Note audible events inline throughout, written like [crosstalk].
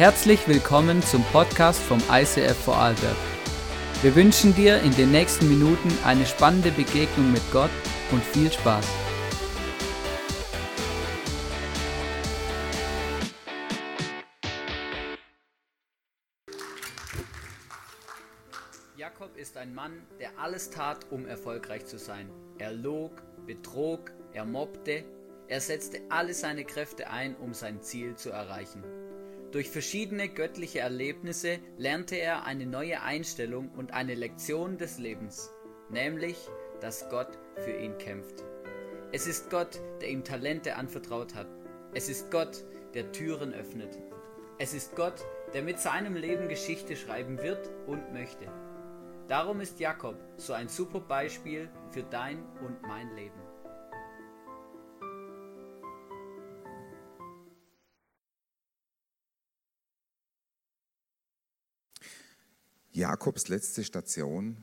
Herzlich willkommen zum Podcast vom ICF Vorarlberg. Wir wünschen dir in den nächsten Minuten eine spannende Begegnung mit Gott und viel Spaß. Jakob ist ein Mann, der alles tat, um erfolgreich zu sein. Er log, betrog, er mobbte, er setzte alle seine Kräfte ein, um sein Ziel zu erreichen. Durch verschiedene göttliche Erlebnisse lernte er eine neue Einstellung und eine Lektion des Lebens, nämlich, dass Gott für ihn kämpft. Es ist Gott, der ihm Talente anvertraut hat. Es ist Gott, der Türen öffnet. Es ist Gott, der mit seinem Leben Geschichte schreiben wird und möchte. Darum ist Jakob so ein super Beispiel für dein und mein Leben. Jakobs letzte Station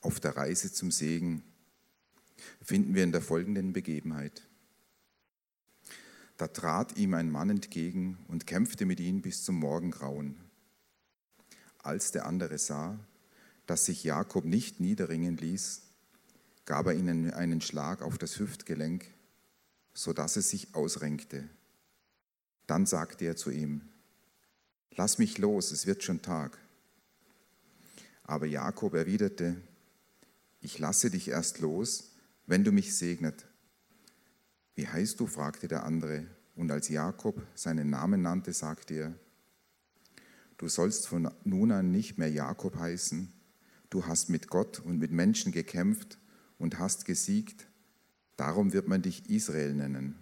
auf der Reise zum Segen finden wir in der folgenden Begebenheit. Da trat ihm ein Mann entgegen und kämpfte mit ihm bis zum Morgengrauen. Als der andere sah, dass sich Jakob nicht niederringen ließ, gab er ihnen einen Schlag auf das Hüftgelenk, so dass es sich ausrenkte. Dann sagte er zu ihm, Lass mich los, es wird schon Tag. Aber Jakob erwiderte, ich lasse dich erst los, wenn du mich segnet. Wie heißt du? fragte der andere. Und als Jakob seinen Namen nannte, sagte er, du sollst von nun an nicht mehr Jakob heißen, du hast mit Gott und mit Menschen gekämpft und hast gesiegt, darum wird man dich Israel nennen.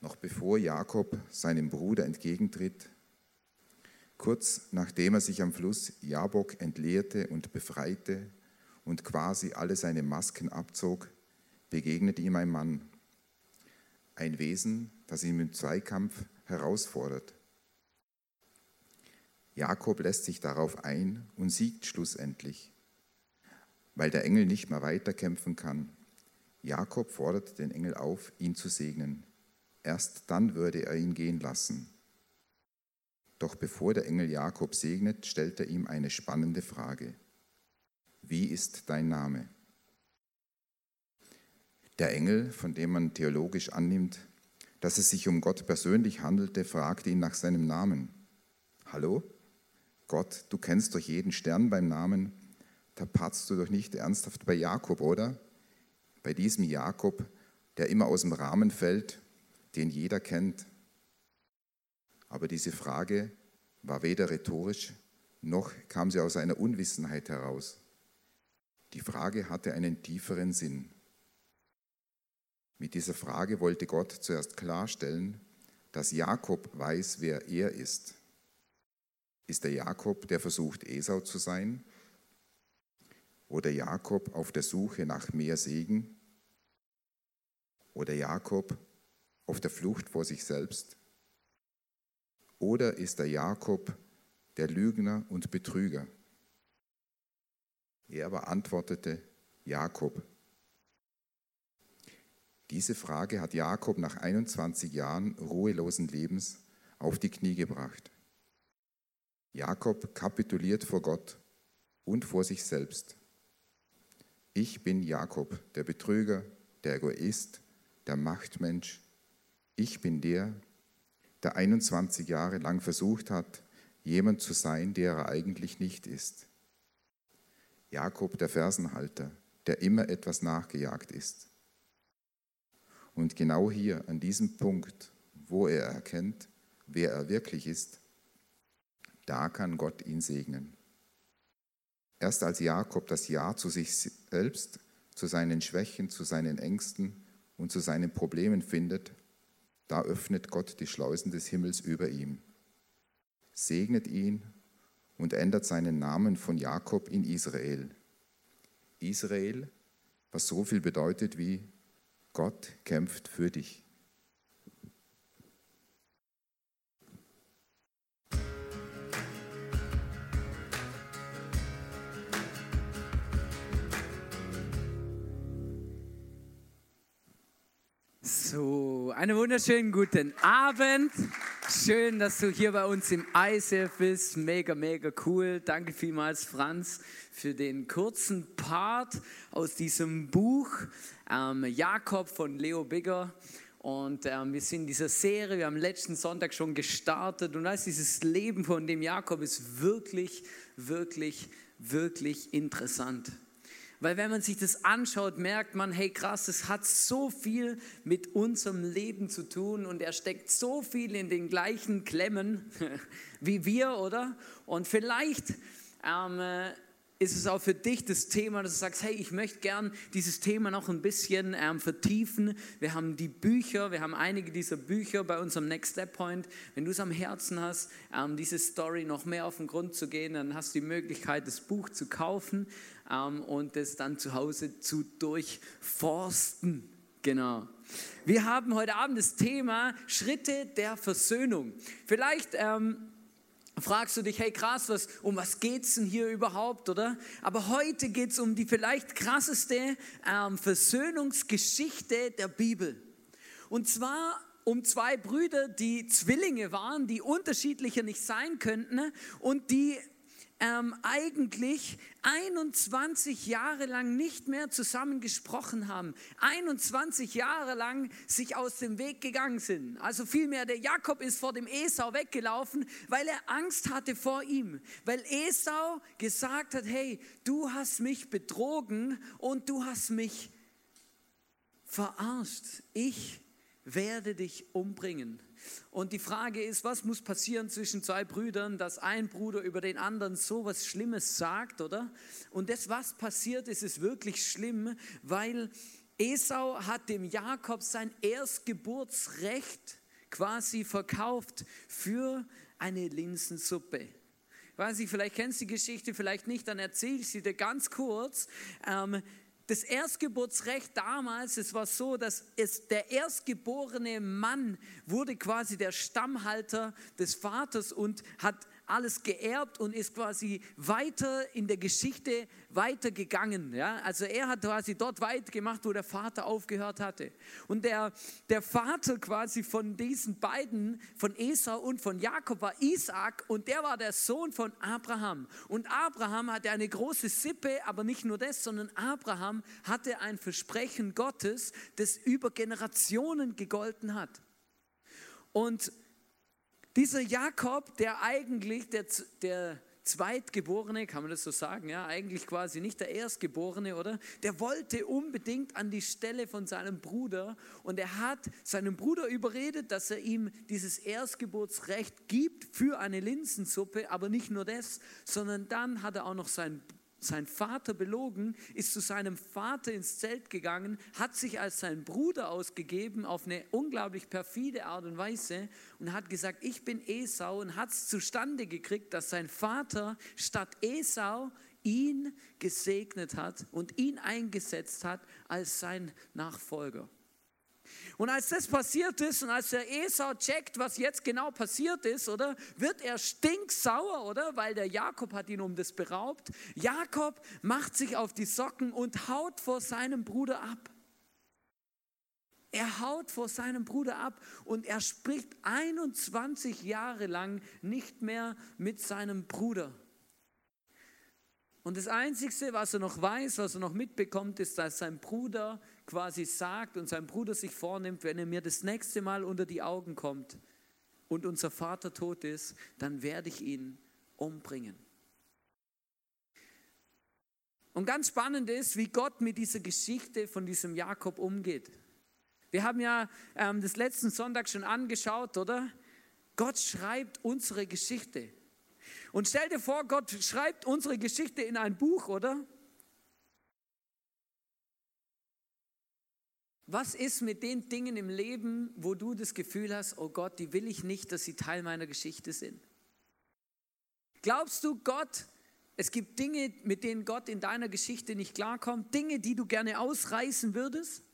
Noch bevor Jakob seinem Bruder entgegentritt, Kurz nachdem er sich am Fluss Jabok entleerte und befreite und quasi alle seine Masken abzog, begegnet ihm ein Mann, ein Wesen, das ihn im Zweikampf herausfordert. Jakob lässt sich darauf ein und siegt schlussendlich, weil der Engel nicht mehr weiterkämpfen kann. Jakob fordert den Engel auf, ihn zu segnen. Erst dann würde er ihn gehen lassen. Doch bevor der Engel Jakob segnet, stellt er ihm eine spannende Frage. Wie ist dein Name? Der Engel, von dem man theologisch annimmt, dass es sich um Gott persönlich handelte, fragte ihn nach seinem Namen. Hallo? Gott, du kennst doch jeden Stern beim Namen, da patzt du doch nicht ernsthaft bei Jakob, oder? Bei diesem Jakob, der immer aus dem Rahmen fällt, den jeder kennt. Aber diese Frage war weder rhetorisch, noch kam sie aus einer Unwissenheit heraus. Die Frage hatte einen tieferen Sinn. Mit dieser Frage wollte Gott zuerst klarstellen, dass Jakob weiß, wer er ist. Ist der Jakob, der versucht, Esau zu sein? Oder Jakob auf der Suche nach mehr Segen? Oder Jakob auf der Flucht vor sich selbst? Oder ist der Jakob der Lügner und Betrüger? Er aber antwortete, Jakob. Diese Frage hat Jakob nach 21 Jahren ruhelosen Lebens auf die Knie gebracht. Jakob kapituliert vor Gott und vor sich selbst. Ich bin Jakob, der Betrüger, der Egoist, der Machtmensch. Ich bin der, der 21 Jahre lang versucht hat, jemand zu sein, der er eigentlich nicht ist. Jakob der Fersenhalter, der immer etwas nachgejagt ist. Und genau hier, an diesem Punkt, wo er erkennt, wer er wirklich ist, da kann Gott ihn segnen. Erst als Jakob das Ja zu sich selbst, zu seinen Schwächen, zu seinen Ängsten und zu seinen Problemen findet, da öffnet Gott die Schleusen des Himmels über ihm, segnet ihn und ändert seinen Namen von Jakob in Israel. Israel, was so viel bedeutet wie Gott kämpft für dich. So, einen wunderschönen guten Abend. Schön, dass du hier bei uns im ISF bist. Mega, mega cool. Danke vielmals, Franz, für den kurzen Part aus diesem Buch ähm, Jakob von Leo Bigger. Und ähm, wir sind in dieser Serie, wir haben letzten Sonntag schon gestartet. Und weißt, dieses Leben von dem Jakob ist wirklich, wirklich, wirklich interessant. Weil wenn man sich das anschaut, merkt man, hey krass, es hat so viel mit unserem Leben zu tun und er steckt so viel in den gleichen Klemmen [laughs] wie wir, oder? Und vielleicht ähm, äh, ist es auch für dich das Thema, dass du sagst, hey, ich möchte gern dieses Thema noch ein bisschen ähm, vertiefen. Wir haben die Bücher, wir haben einige dieser Bücher bei unserem Next Step Point. Wenn du es am Herzen hast, ähm, diese Story noch mehr auf den Grund zu gehen, dann hast du die Möglichkeit, das Buch zu kaufen ähm, und es dann zu Hause zu durchforsten. Genau. Wir haben heute Abend das Thema Schritte der Versöhnung. Vielleicht ähm, fragst du dich, hey krass, was, um was geht es denn hier überhaupt, oder? Aber heute geht es um die vielleicht krasseste ähm, Versöhnungsgeschichte der Bibel. Und zwar um zwei Brüder, die Zwillinge waren, die unterschiedlicher nicht sein könnten und die ähm, eigentlich 21 Jahre lang nicht mehr zusammen gesprochen haben, 21 Jahre lang sich aus dem Weg gegangen sind. Also vielmehr, der Jakob ist vor dem Esau weggelaufen, weil er Angst hatte vor ihm, weil Esau gesagt hat, hey, du hast mich betrogen und du hast mich verarscht. Ich werde dich umbringen. Und die Frage ist, was muss passieren zwischen zwei Brüdern, dass ein Bruder über den anderen so was Schlimmes sagt, oder? Und das, was passiert ist, ist wirklich schlimm, weil Esau hat dem Jakob sein Erstgeburtsrecht quasi verkauft für eine Linsensuppe. weiß ich, vielleicht kennst du die Geschichte, vielleicht nicht, dann erzähle ich sie dir ganz kurz. Ähm, das Erstgeburtsrecht damals, es war so, dass es der erstgeborene Mann wurde quasi der Stammhalter des Vaters und hat alles geerbt und ist quasi weiter in der Geschichte weitergegangen. Ja? Also er hat quasi dort weit gemacht, wo der Vater aufgehört hatte. Und der, der Vater quasi von diesen beiden, von Esau und von Jakob, war Isaac und der war der Sohn von Abraham. Und Abraham hatte eine große Sippe, aber nicht nur das, sondern Abraham hatte ein Versprechen Gottes, das über Generationen gegolten hat. Und dieser Jakob, der eigentlich der, der Zweitgeborene, kann man das so sagen, ja, eigentlich quasi nicht der Erstgeborene, oder? Der wollte unbedingt an die Stelle von seinem Bruder und er hat seinen Bruder überredet, dass er ihm dieses Erstgeburtsrecht gibt für eine Linsensuppe, aber nicht nur das, sondern dann hat er auch noch seinen sein Vater belogen, ist zu seinem Vater ins Zelt gegangen, hat sich als sein Bruder ausgegeben auf eine unglaublich perfide Art und Weise und hat gesagt, ich bin Esau und hat es zustande gekriegt, dass sein Vater statt Esau ihn gesegnet hat und ihn eingesetzt hat als sein Nachfolger. Und als das passiert ist und als der Esau checkt, was jetzt genau passiert ist, oder, wird er stinksauer, oder, weil der Jakob hat ihn um das beraubt. Jakob macht sich auf die Socken und haut vor seinem Bruder ab. Er haut vor seinem Bruder ab und er spricht 21 Jahre lang nicht mehr mit seinem Bruder. Und das Einzige, was er noch weiß, was er noch mitbekommt, ist, dass sein Bruder quasi sagt und sein Bruder sich vornimmt, wenn er mir das nächste Mal unter die Augen kommt und unser Vater tot ist, dann werde ich ihn umbringen. Und ganz spannend ist, wie Gott mit dieser Geschichte von diesem Jakob umgeht. Wir haben ja ähm, das letzten Sonntag schon angeschaut, oder? Gott schreibt unsere Geschichte. Und stell dir vor, Gott schreibt unsere Geschichte in ein Buch, oder? Was ist mit den Dingen im Leben, wo du das Gefühl hast, oh Gott, die will ich nicht, dass sie Teil meiner Geschichte sind? Glaubst du, Gott, es gibt Dinge, mit denen Gott in deiner Geschichte nicht klarkommt, Dinge, die du gerne ausreißen würdest?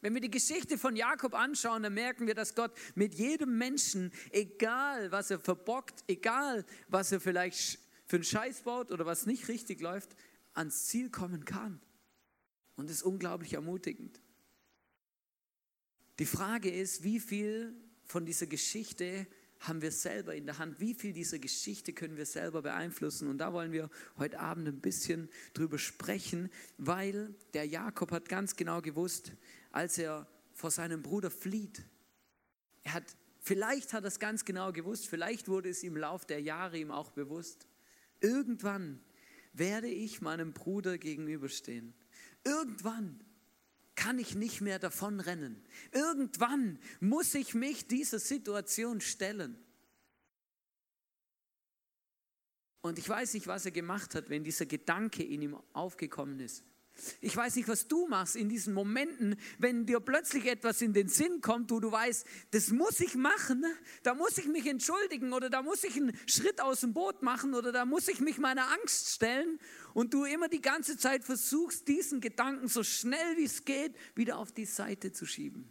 Wenn wir die Geschichte von Jakob anschauen, dann merken wir, dass Gott mit jedem Menschen, egal was er verbockt, egal was er vielleicht für einen Scheiß baut oder was nicht richtig läuft, ans Ziel kommen kann. Und das ist unglaublich ermutigend. Die Frage ist, wie viel von dieser Geschichte haben wir selber in der Hand? Wie viel dieser Geschichte können wir selber beeinflussen? Und da wollen wir heute Abend ein bisschen drüber sprechen, weil der Jakob hat ganz genau gewusst, als er vor seinem Bruder flieht, er hat, vielleicht hat er es ganz genau gewusst, vielleicht wurde es im Lauf der Jahre ihm auch bewusst. Irgendwann werde ich meinem Bruder gegenüberstehen. Irgendwann kann ich nicht mehr davonrennen. Irgendwann muss ich mich dieser Situation stellen. Und ich weiß nicht, was er gemacht hat, wenn dieser Gedanke in ihm aufgekommen ist. Ich weiß nicht, was du machst in diesen Momenten, wenn dir plötzlich etwas in den Sinn kommt, wo du weißt, das muss ich machen, da muss ich mich entschuldigen oder da muss ich einen Schritt aus dem Boot machen oder da muss ich mich meiner Angst stellen und du immer die ganze Zeit versuchst, diesen Gedanken so schnell wie es geht wieder auf die Seite zu schieben.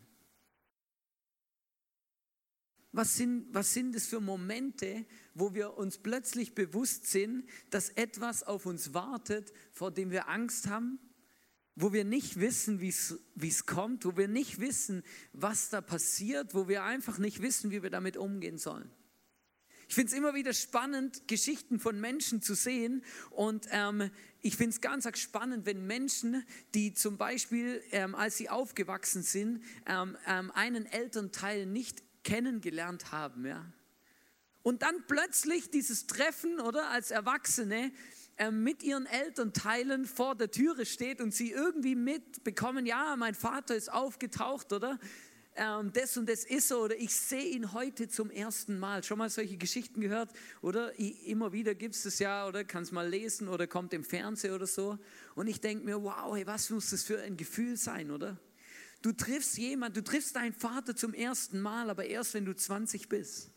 Was sind, was sind für Momente, wo wir uns plötzlich bewusst sind, dass etwas auf uns wartet, vor dem wir Angst haben? Wo wir nicht wissen, wie es kommt, wo wir nicht wissen, was da passiert, wo wir einfach nicht wissen, wie wir damit umgehen sollen. Ich finde es immer wieder spannend, Geschichten von Menschen zu sehen. Und ähm, ich finde es ganz spannend, wenn Menschen, die zum Beispiel, ähm, als sie aufgewachsen sind, ähm, ähm, einen Elternteil nicht kennengelernt haben. Ja? Und dann plötzlich dieses Treffen oder als Erwachsene mit ihren Elternteilen vor der Türe steht und sie irgendwie mitbekommen, ja, mein Vater ist aufgetaucht, oder? Ähm, das und das ist so, oder ich sehe ihn heute zum ersten Mal. Schon mal solche Geschichten gehört, oder? Immer wieder gibt es das ja, oder? Kannst mal lesen oder kommt im Fernsehen oder so. Und ich denke mir, wow, hey, was muss das für ein Gefühl sein, oder? Du triffst jemanden, du triffst deinen Vater zum ersten Mal, aber erst wenn du 20 bist.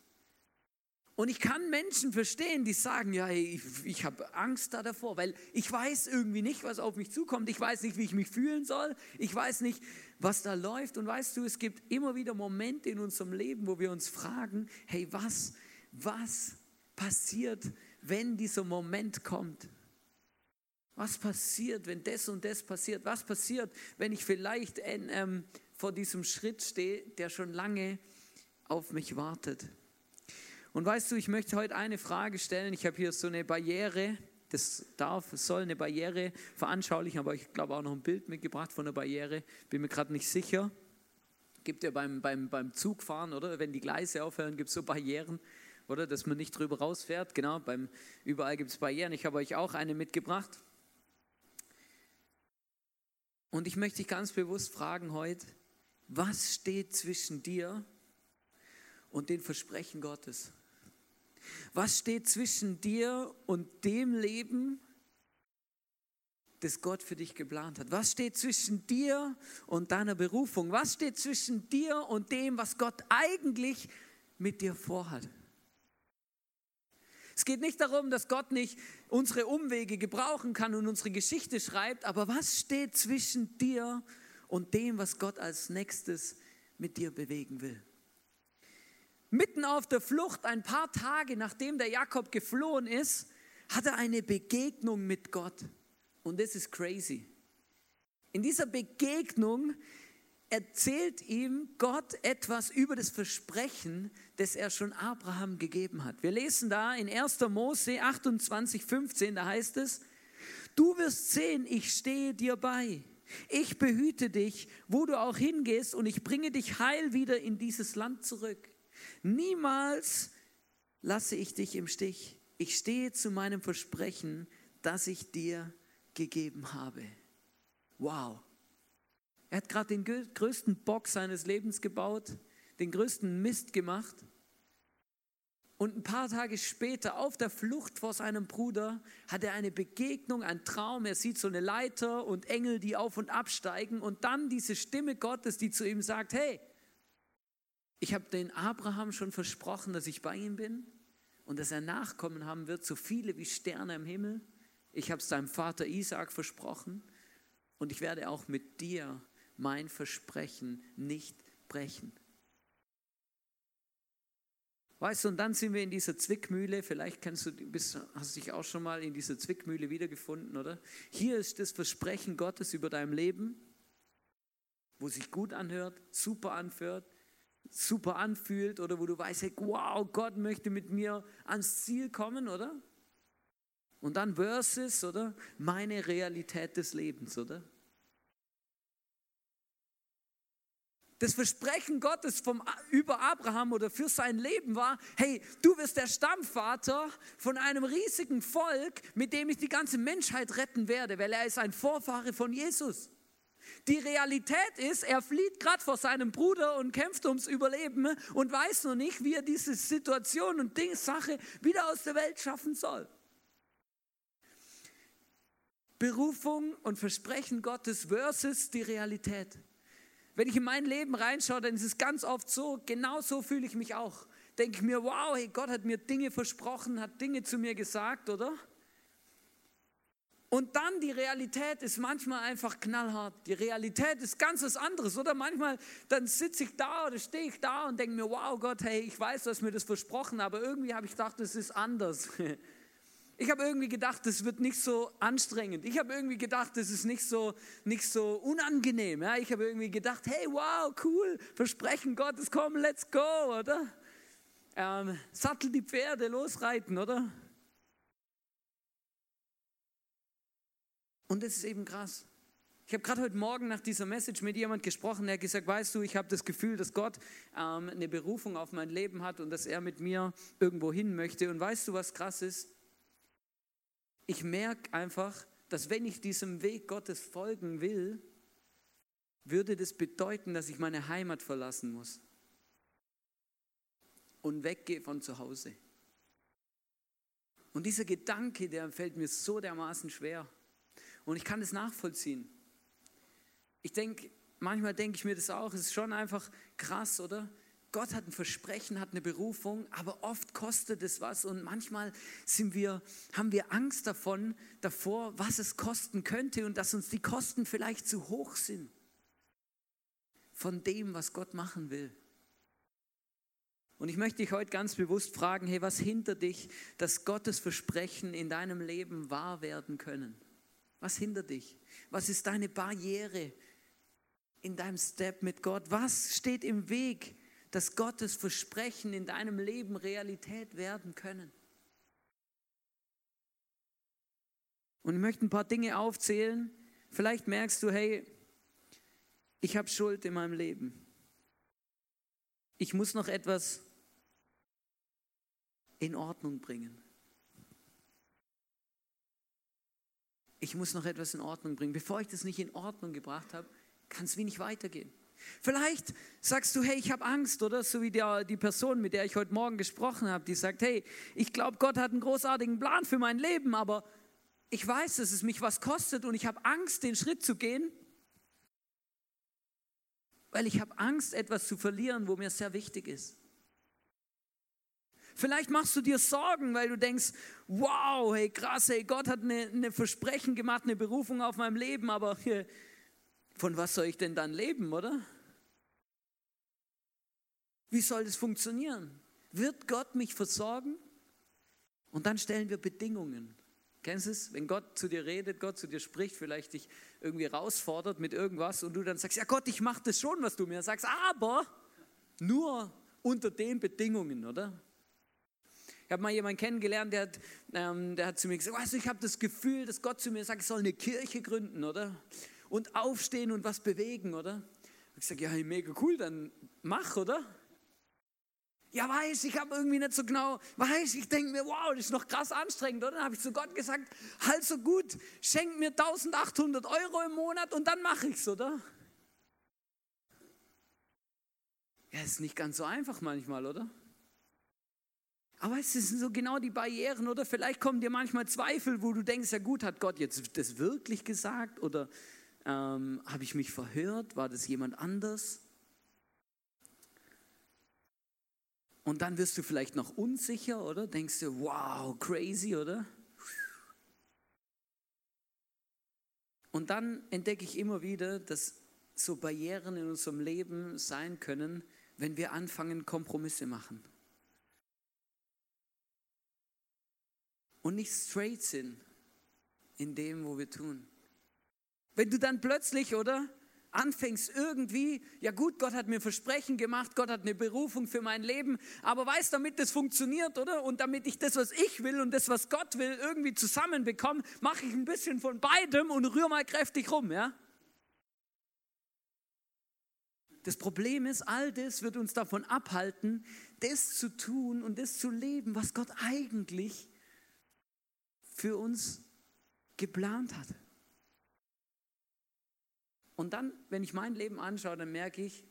Und ich kann Menschen verstehen, die sagen, ja, ich, ich habe Angst da davor, weil ich weiß irgendwie nicht, was auf mich zukommt. Ich weiß nicht, wie ich mich fühlen soll. Ich weiß nicht, was da läuft. Und weißt du, es gibt immer wieder Momente in unserem Leben, wo wir uns fragen, hey, was, was passiert, wenn dieser Moment kommt? Was passiert, wenn das und das passiert? Was passiert, wenn ich vielleicht ähm, vor diesem Schritt stehe, der schon lange auf mich wartet? Und weißt du, ich möchte heute eine Frage stellen. Ich habe hier so eine Barriere, das darf, soll eine Barriere veranschaulichen, aber ich glaube auch noch ein Bild mitgebracht von der Barriere. Bin mir gerade nicht sicher. Gibt ja beim, beim, beim Zugfahren, oder? Wenn die Gleise aufhören, gibt es so Barrieren, oder? Dass man nicht drüber rausfährt. Genau, beim, überall gibt es Barrieren. Ich habe euch auch eine mitgebracht. Und ich möchte dich ganz bewusst fragen heute, was steht zwischen dir und den Versprechen Gottes? Was steht zwischen dir und dem Leben, das Gott für dich geplant hat? Was steht zwischen dir und deiner Berufung? Was steht zwischen dir und dem, was Gott eigentlich mit dir vorhat? Es geht nicht darum, dass Gott nicht unsere Umwege gebrauchen kann und unsere Geschichte schreibt, aber was steht zwischen dir und dem, was Gott als nächstes mit dir bewegen will? Mitten auf der Flucht, ein paar Tage nachdem der Jakob geflohen ist, hat er eine Begegnung mit Gott. Und das ist crazy. In dieser Begegnung erzählt ihm Gott etwas über das Versprechen, das er schon Abraham gegeben hat. Wir lesen da in 1. Mose 28, 15, da heißt es, du wirst sehen, ich stehe dir bei. Ich behüte dich, wo du auch hingehst, und ich bringe dich heil wieder in dieses Land zurück. Niemals lasse ich dich im Stich. Ich stehe zu meinem Versprechen, das ich dir gegeben habe. Wow. Er hat gerade den größten Bock seines Lebens gebaut, den größten Mist gemacht. Und ein paar Tage später, auf der Flucht vor seinem Bruder, hat er eine Begegnung, einen Traum. Er sieht so eine Leiter und Engel, die auf und absteigen. Und dann diese Stimme Gottes, die zu ihm sagt, hey, ich habe den Abraham schon versprochen, dass ich bei ihm bin und dass er Nachkommen haben wird, so viele wie Sterne im Himmel. Ich habe es deinem Vater Isaac versprochen und ich werde auch mit dir mein Versprechen nicht brechen. Weißt du, und dann sind wir in dieser Zwickmühle, vielleicht kennst du, bist, hast du dich auch schon mal in dieser Zwickmühle wiedergefunden, oder? Hier ist das Versprechen Gottes über dein Leben wo sich gut anhört, super anfühlt, super anfühlt oder wo du weißt, hey, wow, Gott möchte mit mir ans Ziel kommen, oder? Und dann versus, oder? Meine Realität des Lebens, oder? Das Versprechen Gottes vom, über Abraham oder für sein Leben war, hey, du wirst der Stammvater von einem riesigen Volk, mit dem ich die ganze Menschheit retten werde, weil er ist ein Vorfahre von Jesus. Die Realität ist, er flieht gerade vor seinem Bruder und kämpft ums Überleben und weiß noch nicht, wie er diese Situation und Ding, Sache wieder aus der Welt schaffen soll. Berufung und Versprechen Gottes versus die Realität. Wenn ich in mein Leben reinschaue, dann ist es ganz oft so, genau so fühle ich mich auch. Denke ich mir, wow, hey, Gott hat mir Dinge versprochen, hat Dinge zu mir gesagt, oder? Und dann die Realität ist manchmal einfach knallhart. Die Realität ist ganz was anderes, oder? Manchmal, dann sitze ich da oder stehe ich da und denke mir, wow Gott, hey, ich weiß, du hast mir das versprochen, aber irgendwie habe ich gedacht, es ist anders. [laughs] Ich habe irgendwie gedacht, das wird nicht so anstrengend. Ich habe irgendwie gedacht, das ist nicht so, nicht so unangenehm. Ja, ich habe irgendwie gedacht, hey, wow, cool, Versprechen Gottes, komm, let's go, oder? Ähm, sattel die Pferde, losreiten, oder? Und das ist eben krass. Ich habe gerade heute Morgen nach dieser Message mit jemand gesprochen, der hat gesagt, weißt du, ich habe das Gefühl, dass Gott ähm, eine Berufung auf mein Leben hat und dass er mit mir irgendwo hin möchte. Und weißt du, was krass ist? ich merke einfach, dass wenn ich diesem Weg Gottes folgen will, würde das bedeuten, dass ich meine Heimat verlassen muss und weggehe von zu Hause. Und dieser Gedanke, der fällt mir so dermaßen schwer. Und ich kann es nachvollziehen. Ich denke, manchmal denke ich mir das auch, es ist schon einfach krass, oder? Gott hat ein Versprechen, hat eine Berufung, aber oft kostet es was und manchmal sind wir, haben wir Angst davon, davor, was es kosten könnte und dass uns die Kosten vielleicht zu hoch sind von dem, was Gott machen will. Und ich möchte dich heute ganz bewusst fragen, hey, was hindert dich, dass Gottes Versprechen in deinem Leben wahr werden können? Was hindert dich? Was ist deine Barriere in deinem Step mit Gott? Was steht im Weg? dass Gottes Versprechen in deinem Leben Realität werden können. Und ich möchte ein paar Dinge aufzählen. Vielleicht merkst du, hey, ich habe Schuld in meinem Leben. Ich muss noch etwas in Ordnung bringen. Ich muss noch etwas in Ordnung bringen. Bevor ich das nicht in Ordnung gebracht habe, kann es wie nicht weitergehen. Vielleicht sagst du, hey, ich habe Angst, oder? So wie der, die Person, mit der ich heute Morgen gesprochen habe, die sagt, hey, ich glaube, Gott hat einen großartigen Plan für mein Leben, aber ich weiß, dass es mich was kostet und ich habe Angst, den Schritt zu gehen, weil ich habe Angst, etwas zu verlieren, wo mir sehr wichtig ist. Vielleicht machst du dir Sorgen, weil du denkst, wow, hey krass, hey, Gott hat eine, eine Versprechen gemacht, eine Berufung auf meinem Leben, aber von was soll ich denn dann leben, oder? Wie soll das funktionieren? Wird Gott mich versorgen? Und dann stellen wir Bedingungen. Kennst du es? Wenn Gott zu dir redet, Gott zu dir spricht, vielleicht dich irgendwie herausfordert mit irgendwas und du dann sagst, ja Gott, ich mache das schon, was du mir sagst, aber nur unter den Bedingungen, oder? Ich habe mal jemanden kennengelernt, der hat, ähm, der hat zu mir gesagt, weißt du, ich habe das Gefühl, dass Gott zu mir sagt, ich soll eine Kirche gründen, oder? und aufstehen und was bewegen, oder? Ich sage, ja, mega cool, dann mach, oder? Ja, weiß, ich habe irgendwie nicht so genau, weiß, ich denke mir, wow, das ist noch krass anstrengend, oder? Dann habe ich zu Gott gesagt, halt so gut, schenk mir 1800 Euro im Monat und dann mache ich es, oder? Ja, ist nicht ganz so einfach manchmal, oder? Aber es sind so genau die Barrieren, oder? Vielleicht kommen dir manchmal Zweifel, wo du denkst, ja gut, hat Gott jetzt das wirklich gesagt? Oder ähm, Habe ich mich verhört? War das jemand anders? Und dann wirst du vielleicht noch unsicher, oder? Denkst du, wow, crazy, oder? Und dann entdecke ich immer wieder, dass so Barrieren in unserem Leben sein können, wenn wir anfangen, Kompromisse machen. Und nicht straight sind in dem, wo wir tun. Wenn du dann plötzlich, oder, anfängst irgendwie, ja gut, Gott hat mir Versprechen gemacht, Gott hat eine Berufung für mein Leben, aber weißt, damit das funktioniert, oder? Und damit ich das, was ich will und das, was Gott will, irgendwie zusammenbekomme, mache ich ein bisschen von beidem und rühre mal kräftig rum, ja? Das Problem ist, all das wird uns davon abhalten, das zu tun und das zu leben, was Gott eigentlich für uns geplant hat. Und dann, wenn ich mein Leben anschaue, dann merke ich,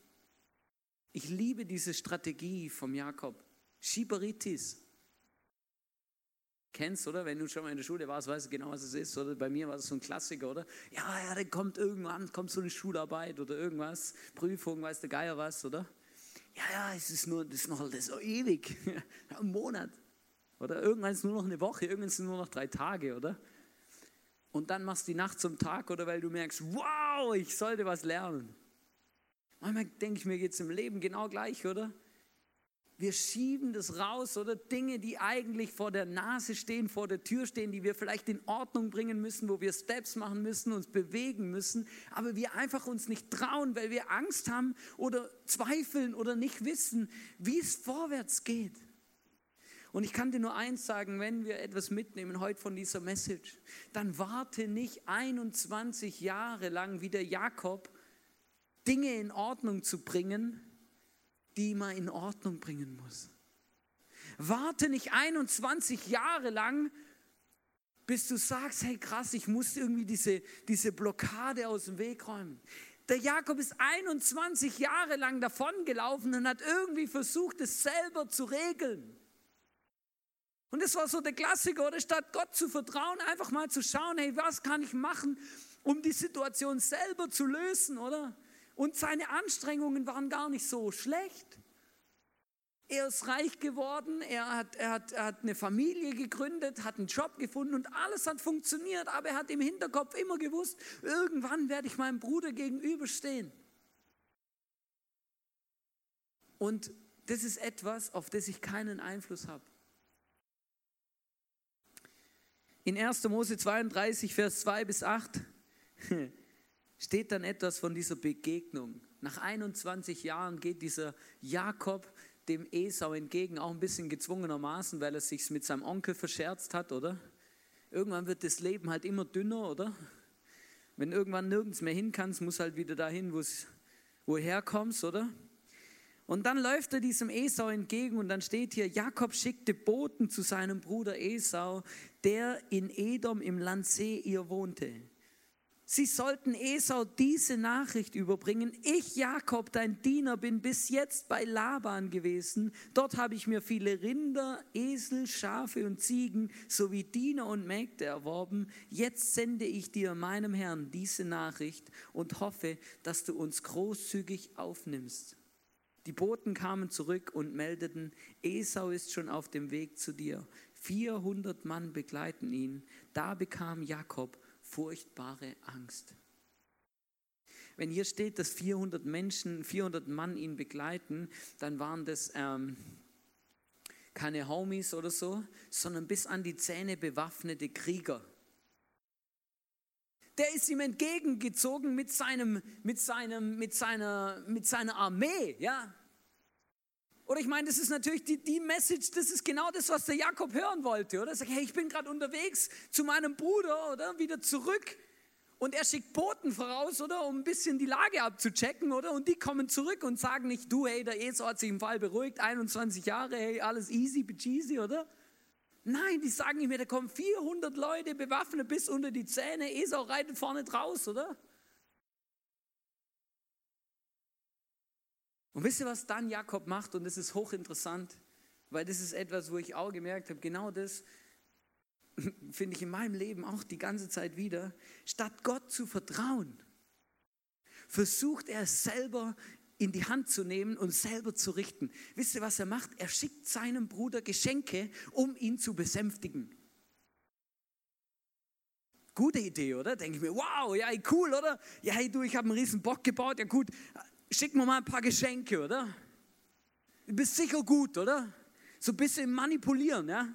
ich liebe diese Strategie vom Jakob. Schiberitis. Kennst, oder? Wenn du schon mal in der Schule warst, weißt du genau, was es ist. Oder bei mir war das so ein Klassiker, oder? Ja, ja, dann kommt irgendwann, kommt so eine Schularbeit oder irgendwas, Prüfung, weiß der Geier was, oder? Ja, ja, es ist nur, das ist noch das ist ewig. [laughs] ein Monat. Oder irgendwann ist nur noch eine Woche, irgendwann es nur noch drei Tage, oder? Und dann machst du die Nacht zum Tag, oder weil du merkst, wow, ich sollte was lernen. Manchmal denke ich mir, geht es im Leben genau gleich, oder? Wir schieben das raus oder Dinge, die eigentlich vor der Nase stehen, vor der Tür stehen, die wir vielleicht in Ordnung bringen müssen, wo wir Steps machen müssen, uns bewegen müssen, aber wir einfach uns nicht trauen, weil wir Angst haben oder zweifeln oder nicht wissen, wie es vorwärts geht. Und ich kann dir nur eins sagen, wenn wir etwas mitnehmen heute von dieser Message, dann warte nicht 21 Jahre lang wie der Jakob, Dinge in Ordnung zu bringen, die man in Ordnung bringen muss. Warte nicht 21 Jahre lang, bis du sagst, hey krass, ich muss irgendwie diese, diese Blockade aus dem Weg räumen. Der Jakob ist 21 Jahre lang davongelaufen und hat irgendwie versucht, es selber zu regeln. Und das war so der Klassiker, oder statt Gott zu vertrauen, einfach mal zu schauen, hey, was kann ich machen, um die Situation selber zu lösen, oder? Und seine Anstrengungen waren gar nicht so schlecht. Er ist reich geworden, er hat, er, hat, er hat eine Familie gegründet, hat einen Job gefunden und alles hat funktioniert, aber er hat im Hinterkopf immer gewusst, irgendwann werde ich meinem Bruder gegenüberstehen. Und das ist etwas, auf das ich keinen Einfluss habe. In 1. Mose 32, Vers 2 bis 8 [laughs] steht dann etwas von dieser Begegnung. Nach 21 Jahren geht dieser Jakob dem Esau entgegen, auch ein bisschen gezwungenermaßen, weil er sich mit seinem Onkel verscherzt hat, oder? Irgendwann wird das Leben halt immer dünner, oder? Wenn irgendwann nirgends mehr hin kannst, muss halt wieder dahin, wo du herkommst, oder? Und dann läuft er diesem Esau entgegen und dann steht hier, Jakob schickte Boten zu seinem Bruder Esau, der in Edom im Land Seir wohnte. Sie sollten Esau diese Nachricht überbringen. Ich, Jakob, dein Diener, bin bis jetzt bei Laban gewesen. Dort habe ich mir viele Rinder, Esel, Schafe und Ziegen sowie Diener und Mägde erworben. Jetzt sende ich dir, meinem Herrn, diese Nachricht und hoffe, dass du uns großzügig aufnimmst. Die Boten kamen zurück und meldeten, Esau ist schon auf dem Weg zu dir. 400 Mann begleiten ihn. Da bekam Jakob furchtbare Angst. Wenn hier steht, dass 400 Menschen, 400 Mann ihn begleiten, dann waren das ähm, keine Homies oder so, sondern bis an die Zähne bewaffnete Krieger. Der ist ihm entgegengezogen mit, seinem, mit, seinem, mit, seiner, mit seiner Armee, ja. Oder ich meine, das ist natürlich die, die Message, das ist genau das, was der Jakob hören wollte, oder? Er sagt, hey, ich bin gerade unterwegs zu meinem Bruder, oder? Wieder zurück. Und er schickt Boten voraus, oder? Um ein bisschen die Lage abzuchecken, oder? Und die kommen zurück und sagen nicht, du, hey, der Esau hat sich im Fall beruhigt, 21 Jahre, hey, alles easy, cheesy, oder? Nein, die sagen mehr, da kommen 400 Leute bewaffnet bis unter die Zähne, Esau reitet vorne draus, oder? Und wisst ihr, was dann Jakob macht? Und das ist hochinteressant, weil das ist etwas, wo ich auch gemerkt habe, genau das [laughs] finde ich in meinem Leben auch die ganze Zeit wieder. Statt Gott zu vertrauen, versucht er selber in die Hand zu nehmen und selber zu richten. Wisst ihr, was er macht? Er schickt seinem Bruder Geschenke, um ihn zu besänftigen. Gute Idee, oder? Denke ich mir, wow, ja, cool, oder? Ja, hey, du, ich habe einen riesen Bock gebaut. Ja, gut, schick mir mal ein paar Geschenke, oder? Du bist sicher gut, oder? So ein bisschen manipulieren, ja?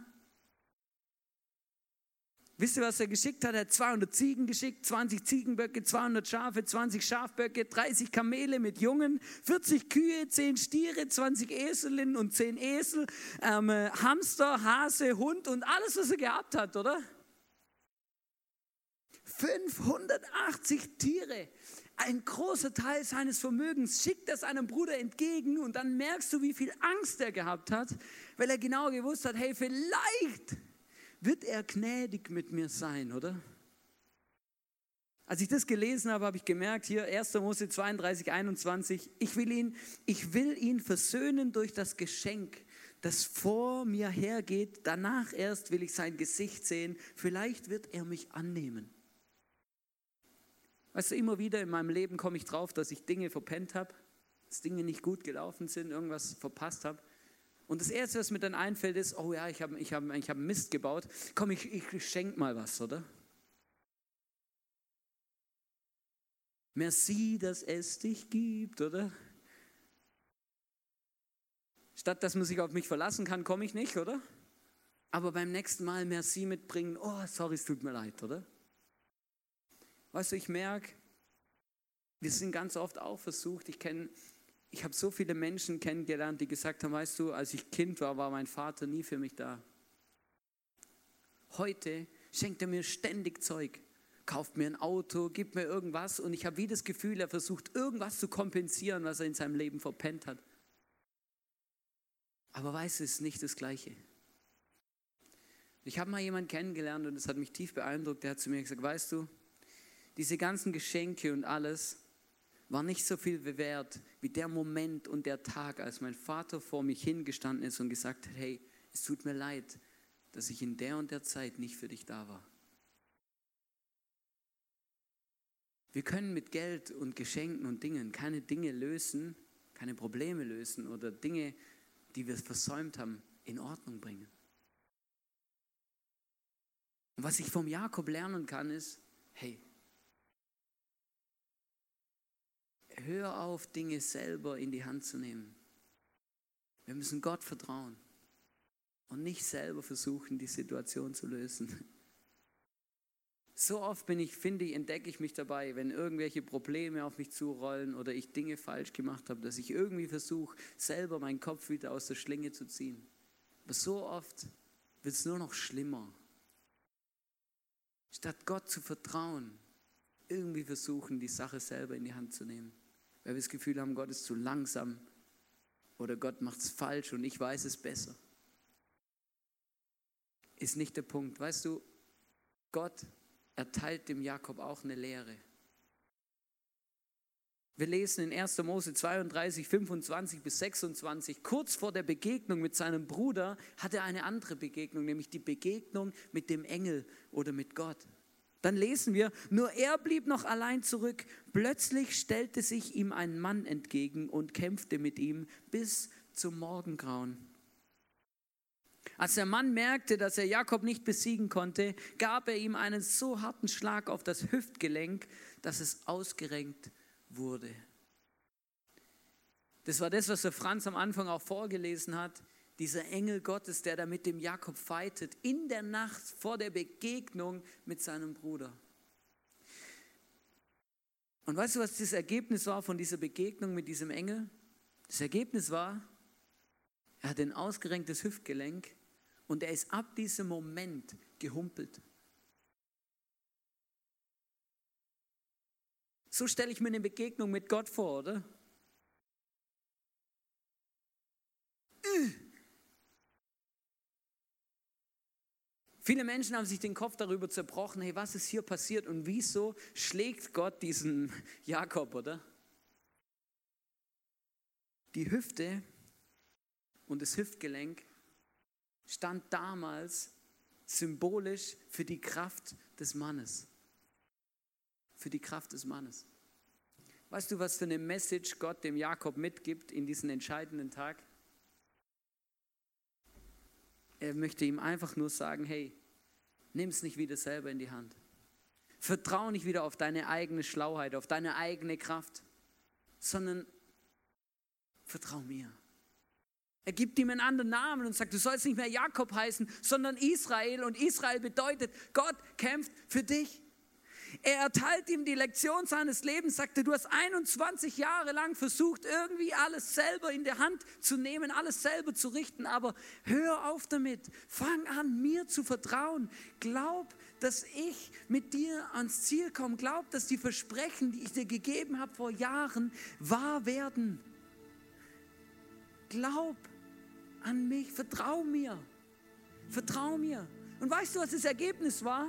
Wisst ihr, was er geschickt hat? Er hat 200 Ziegen geschickt, 20 Ziegenböcke, 200 Schafe, 20 Schafböcke, 30 Kamele mit Jungen, 40 Kühe, 10 Stiere, 20 Eselinnen und 10 Esel, ähm, Hamster, Hase, Hund und alles, was er gehabt hat, oder? 580 Tiere, ein großer Teil seines Vermögens, schickt er seinem Bruder entgegen und dann merkst du, wie viel Angst er gehabt hat, weil er genau gewusst hat, hey, vielleicht wird er gnädig mit mir sein, oder? Als ich das gelesen habe, habe ich gemerkt, hier 1. Mose 32, 21, ich will ihn, ich will ihn versöhnen durch das Geschenk, das vor mir hergeht. Danach erst will ich sein Gesicht sehen. Vielleicht wird er mich annehmen. Weißt du, immer wieder in meinem Leben komme ich drauf, dass ich Dinge verpennt habe, dass Dinge nicht gut gelaufen sind, irgendwas verpasst habe. Und das Erste, was mir dann einfällt, ist, oh ja, ich habe ich hab, ich hab Mist gebaut. Komm, ich, ich schenk mal was, oder? Merci, dass es dich gibt, oder? Statt dass man sich auf mich verlassen kann, komme ich nicht, oder? Aber beim nächsten Mal Merci mitbringen, oh, sorry, es tut mir leid, oder? Weißt du, ich merke, wir sind ganz oft auch versucht, ich kenne ich habe so viele Menschen kennengelernt, die gesagt haben, weißt du, als ich Kind war, war mein Vater nie für mich da. Heute schenkt er mir ständig Zeug, kauft mir ein Auto, gibt mir irgendwas und ich habe wie das Gefühl, er versucht irgendwas zu kompensieren, was er in seinem Leben verpennt hat. Aber weißt du, es ist nicht das Gleiche. Ich habe mal jemanden kennengelernt und das hat mich tief beeindruckt, der hat zu mir gesagt, weißt du, diese ganzen Geschenke und alles, war nicht so viel wert wie der Moment und der Tag, als mein Vater vor mich hingestanden ist und gesagt hat, hey, es tut mir leid, dass ich in der und der Zeit nicht für dich da war. Wir können mit Geld und Geschenken und Dingen keine Dinge lösen, keine Probleme lösen oder Dinge, die wir versäumt haben, in Ordnung bringen. Und was ich vom Jakob lernen kann, ist, hey, hör auf, Dinge selber in die Hand zu nehmen. Wir müssen Gott vertrauen und nicht selber versuchen, die Situation zu lösen. So oft bin ich, finde ich, entdecke ich mich dabei, wenn irgendwelche Probleme auf mich zurollen oder ich Dinge falsch gemacht habe, dass ich irgendwie versuche, selber meinen Kopf wieder aus der Schlinge zu ziehen. Aber so oft wird es nur noch schlimmer. Statt Gott zu vertrauen, irgendwie versuchen, die Sache selber in die Hand zu nehmen weil wir das Gefühl haben, Gott ist zu langsam oder Gott macht es falsch und ich weiß es besser. Ist nicht der Punkt. Weißt du, Gott erteilt dem Jakob auch eine Lehre. Wir lesen in 1. Mose 32, 25 bis 26, kurz vor der Begegnung mit seinem Bruder hat er eine andere Begegnung, nämlich die Begegnung mit dem Engel oder mit Gott. Dann lesen wir, nur er blieb noch allein zurück. Plötzlich stellte sich ihm ein Mann entgegen und kämpfte mit ihm bis zum Morgengrauen. Als der Mann merkte, dass er Jakob nicht besiegen konnte, gab er ihm einen so harten Schlag auf das Hüftgelenk, dass es ausgerenkt wurde. Das war das, was der Franz am Anfang auch vorgelesen hat dieser Engel Gottes, der da mit dem Jakob feitet, in der Nacht vor der Begegnung mit seinem Bruder. Und weißt du, was das Ergebnis war von dieser Begegnung mit diesem Engel? Das Ergebnis war, er hat ein ausgerenktes Hüftgelenk und er ist ab diesem Moment gehumpelt. So stelle ich mir eine Begegnung mit Gott vor, oder? Viele Menschen haben sich den Kopf darüber zerbrochen, hey, was ist hier passiert und wieso schlägt Gott diesen [laughs] Jakob, oder? Die Hüfte und das Hüftgelenk stand damals symbolisch für die Kraft des Mannes. Für die Kraft des Mannes. Weißt du, was für eine Message Gott dem Jakob mitgibt in diesen entscheidenden Tag? Er möchte ihm einfach nur sagen, hey, nimm es nicht wieder selber in die Hand. Vertrau nicht wieder auf deine eigene Schlauheit, auf deine eigene Kraft, sondern vertrau mir. Er gibt ihm einen anderen Namen und sagt, du sollst nicht mehr Jakob heißen, sondern Israel. Und Israel bedeutet, Gott kämpft für dich. Er erteilt ihm die Lektion seines Lebens, sagte, du hast 21 Jahre lang versucht, irgendwie alles selber in der Hand zu nehmen, alles selber zu richten, aber hör auf damit. Fang an, mir zu vertrauen. Glaub, dass ich mit dir ans Ziel komme. Glaub, dass die Versprechen, die ich dir gegeben habe vor Jahren, wahr werden. Glaub an mich, vertrau mir. Vertrau mir. Und weißt du, was das Ergebnis war?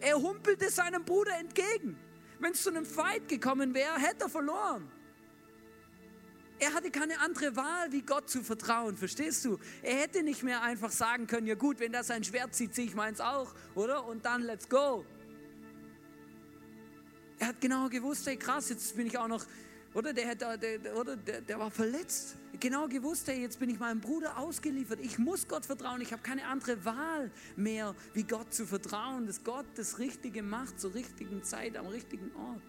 Er humpelte seinem Bruder entgegen. Wenn es zu einem Fight gekommen wäre, hätte er verloren. Er hatte keine andere Wahl, wie Gott zu vertrauen, verstehst du? Er hätte nicht mehr einfach sagen können, ja gut, wenn das sein Schwert zieht, ziehe ich meins auch, oder? Und dann let's go. Er hat genau gewusst, hey krass, jetzt bin ich auch noch, oder der, der, der, der, der war verletzt genau gewusst, hey, jetzt bin ich meinem Bruder ausgeliefert. Ich muss Gott vertrauen. Ich habe keine andere Wahl mehr, wie Gott zu vertrauen, dass Gott das Richtige macht zur richtigen Zeit am richtigen Ort.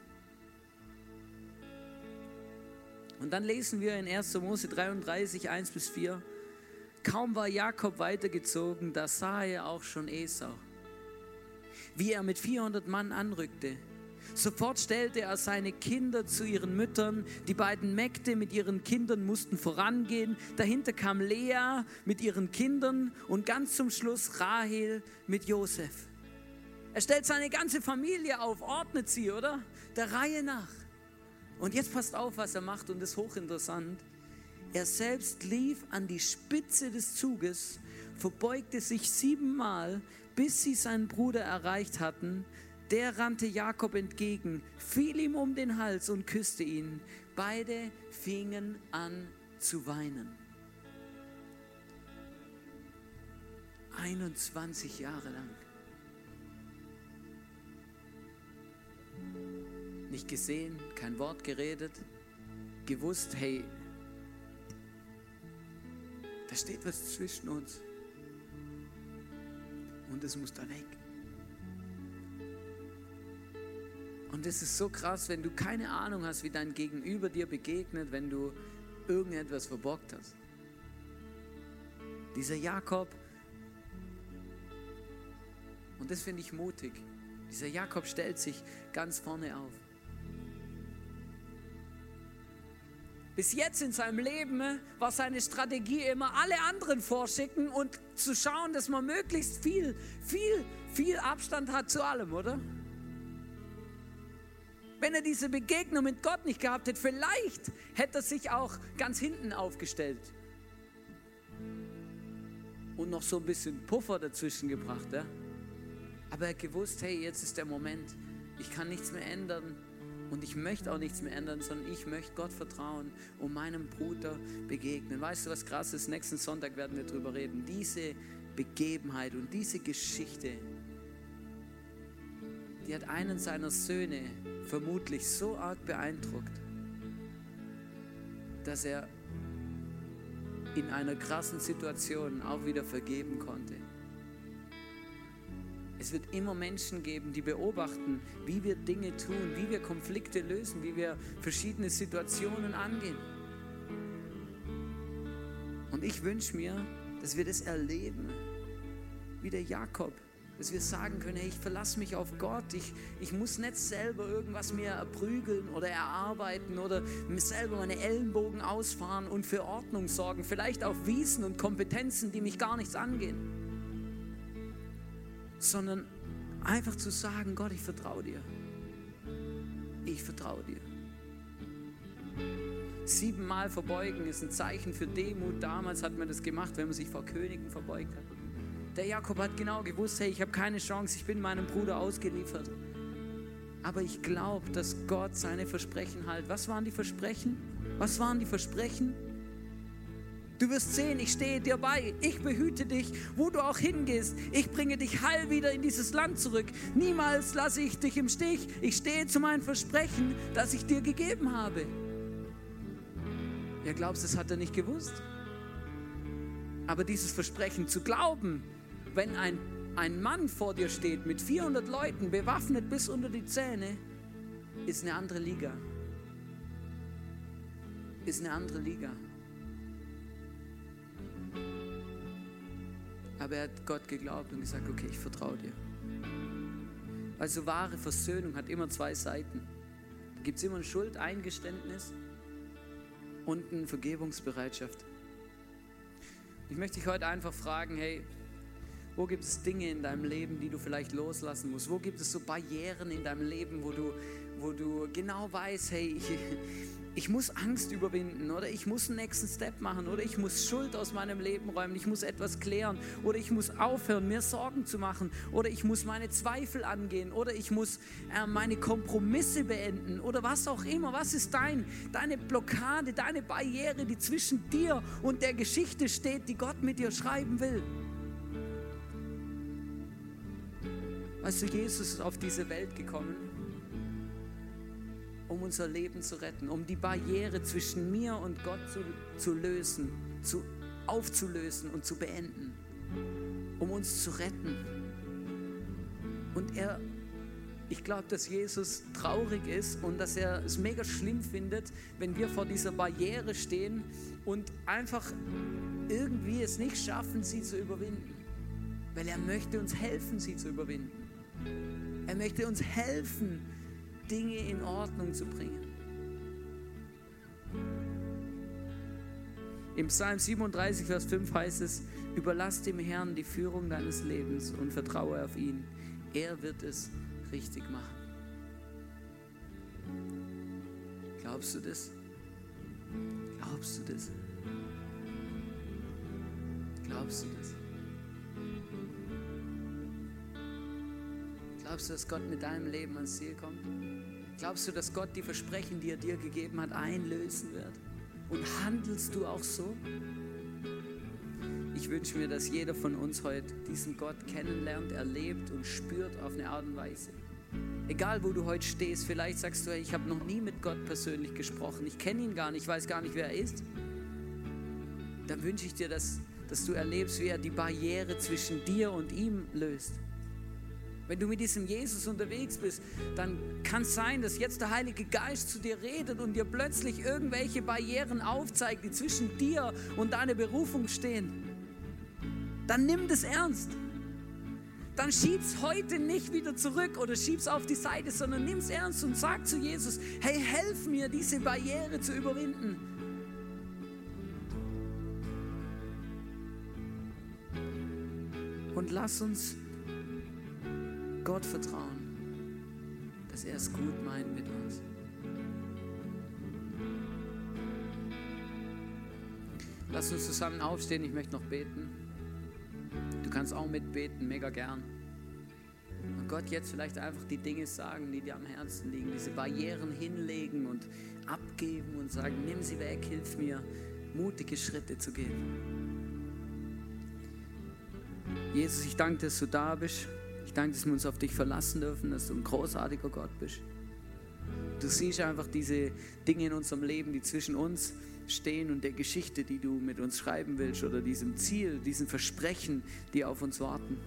Und dann lesen wir in 1. Mose 33, 1 bis 4. Kaum war Jakob weitergezogen, da sah er auch schon Esau, wie er mit 400 Mann anrückte. Sofort stellte er seine Kinder zu ihren Müttern. Die beiden Mägde mit ihren Kindern mussten vorangehen. Dahinter kam Lea mit ihren Kindern und ganz zum Schluss Rahel mit Josef. Er stellt seine ganze Familie auf, ordnet sie, oder? Der Reihe nach. Und jetzt passt auf, was er macht und ist hochinteressant. Er selbst lief an die Spitze des Zuges, verbeugte sich siebenmal, bis sie seinen Bruder erreicht hatten der rannte Jakob entgegen, fiel ihm um den Hals und küsste ihn. Beide fingen an zu weinen. 21 Jahre lang. Nicht gesehen, kein Wort geredet, gewusst, hey, da steht was zwischen uns. Und es muss da weg. Und es ist so krass, wenn du keine Ahnung hast, wie dein Gegenüber dir begegnet, wenn du irgendetwas verbockt hast. Dieser Jakob, und das finde ich mutig, dieser Jakob stellt sich ganz vorne auf. Bis jetzt in seinem Leben war seine Strategie immer, alle anderen vorschicken und zu schauen, dass man möglichst viel, viel, viel Abstand hat zu allem, oder? Wenn er diese Begegnung mit Gott nicht gehabt hätte, vielleicht hätte er sich auch ganz hinten aufgestellt und noch so ein bisschen Puffer dazwischen gebracht. Ja? Aber er hat gewusst, hey, jetzt ist der Moment. Ich kann nichts mehr ändern und ich möchte auch nichts mehr ändern, sondern ich möchte Gott vertrauen und meinem Bruder begegnen. Weißt du, was krass ist? Nächsten Sonntag werden wir darüber reden. Diese Begebenheit und diese Geschichte, die hat einen seiner Söhne vermutlich so arg beeindruckt, dass er in einer krassen Situation auch wieder vergeben konnte. Es wird immer Menschen geben, die beobachten, wie wir Dinge tun, wie wir Konflikte lösen, wie wir verschiedene Situationen angehen. Und ich wünsche mir, dass wir das erleben, wie der Jakob dass wir sagen können, hey, ich verlasse mich auf Gott, ich, ich muss nicht selber irgendwas mehr erprügeln oder erarbeiten oder mir selber meine Ellenbogen ausfahren und für Ordnung sorgen, vielleicht auf Wiesen und Kompetenzen, die mich gar nichts angehen, sondern einfach zu sagen, Gott, ich vertraue dir. Ich vertraue dir. Siebenmal verbeugen ist ein Zeichen für Demut. Damals hat man das gemacht, wenn man sich vor Königen verbeugt hat. Der Jakob hat genau gewusst, hey, ich habe keine Chance, ich bin meinem Bruder ausgeliefert. Aber ich glaube, dass Gott seine Versprechen hält. Was waren die Versprechen? Was waren die Versprechen? Du wirst sehen, ich stehe dir bei. Ich behüte dich, wo du auch hingehst. Ich bringe dich heil wieder in dieses Land zurück. Niemals lasse ich dich im Stich. Ich stehe zu meinem Versprechen, das ich dir gegeben habe. Ja, glaubst du, das hat er nicht gewusst? Aber dieses Versprechen zu glauben, wenn ein, ein Mann vor dir steht mit 400 Leuten, bewaffnet bis unter die Zähne, ist eine andere Liga. Ist eine andere Liga. Aber er hat Gott geglaubt und gesagt, okay, ich vertraue dir. Also wahre Versöhnung hat immer zwei Seiten. Da gibt es immer ein Schuldeingeständnis und eine Vergebungsbereitschaft. Ich möchte dich heute einfach fragen, hey, wo gibt es Dinge in deinem Leben, die du vielleicht loslassen musst? Wo gibt es so Barrieren in deinem Leben, wo du, wo du genau weißt, hey, ich, ich muss Angst überwinden oder ich muss einen nächsten Step machen oder ich muss Schuld aus meinem Leben räumen, ich muss etwas klären oder ich muss aufhören, mir Sorgen zu machen oder ich muss meine Zweifel angehen oder ich muss äh, meine Kompromisse beenden oder was auch immer. Was ist dein, deine Blockade, deine Barriere, die zwischen dir und der Geschichte steht, die Gott mit dir schreiben will? Weißt du, Jesus ist auf diese Welt gekommen um unser Leben zu retten, um die Barriere zwischen mir und Gott zu, zu lösen, zu, aufzulösen und zu beenden, um uns zu retten. Und er, ich glaube, dass Jesus traurig ist und dass er es mega schlimm findet, wenn wir vor dieser Barriere stehen und einfach irgendwie es nicht schaffen, sie zu überwinden. Weil er möchte uns helfen, sie zu überwinden. Er möchte uns helfen, Dinge in Ordnung zu bringen. Im Psalm 37, Vers 5 heißt es, überlass dem Herrn die Führung deines Lebens und vertraue auf ihn. Er wird es richtig machen. Glaubst du das? Glaubst du das? Glaubst du das? Glaubst du, dass Gott mit deinem Leben ans Ziel kommt? Glaubst du, dass Gott die Versprechen, die er dir gegeben hat, einlösen wird? Und handelst du auch so? Ich wünsche mir, dass jeder von uns heute diesen Gott kennenlernt, erlebt und spürt auf eine Art und Weise. Egal, wo du heute stehst, vielleicht sagst du, ich habe noch nie mit Gott persönlich gesprochen, ich kenne ihn gar nicht, ich weiß gar nicht, wer er ist. Dann wünsche ich dir, dass, dass du erlebst, wie er die Barriere zwischen dir und ihm löst. Wenn du mit diesem Jesus unterwegs bist, dann kann es sein, dass jetzt der Heilige Geist zu dir redet und dir plötzlich irgendwelche Barrieren aufzeigt, die zwischen dir und deiner Berufung stehen. Dann nimm das ernst. Dann schieb's heute nicht wieder zurück oder schieb's auf die Seite, sondern nimm's ernst und sag zu Jesus: Hey, helf mir, diese Barriere zu überwinden. Und lass uns Gott vertrauen, dass er es gut meint mit uns. Lass uns zusammen aufstehen, ich möchte noch beten. Du kannst auch mitbeten, mega gern. Und Gott jetzt vielleicht einfach die Dinge sagen, die dir am Herzen liegen, diese Barrieren hinlegen und abgeben und sagen, nimm sie weg, hilf mir, mutige Schritte zu gehen. Jesus, ich danke, dass du da bist. Ich danke, dass wir uns auf dich verlassen dürfen, dass du ein großartiger Gott bist. Du siehst einfach diese Dinge in unserem Leben, die zwischen uns stehen und der Geschichte, die du mit uns schreiben willst oder diesem Ziel, diesen Versprechen, die auf uns warten.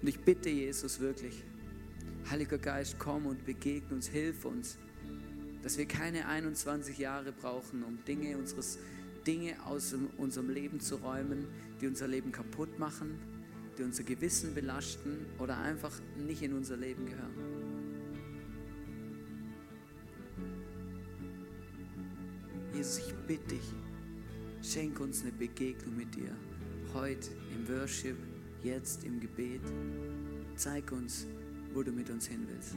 Und ich bitte Jesus wirklich, Heiliger Geist, komm und begegne uns, hilf uns, dass wir keine 21 Jahre brauchen, um Dinge, unseres, Dinge aus unserem Leben zu räumen, die unser Leben kaputt machen die unser Gewissen belasten oder einfach nicht in unser Leben gehören. Jesus, ich bitte dich, schenk uns eine Begegnung mit dir. Heute im Worship, jetzt im Gebet. Zeig uns, wo du mit uns hin willst.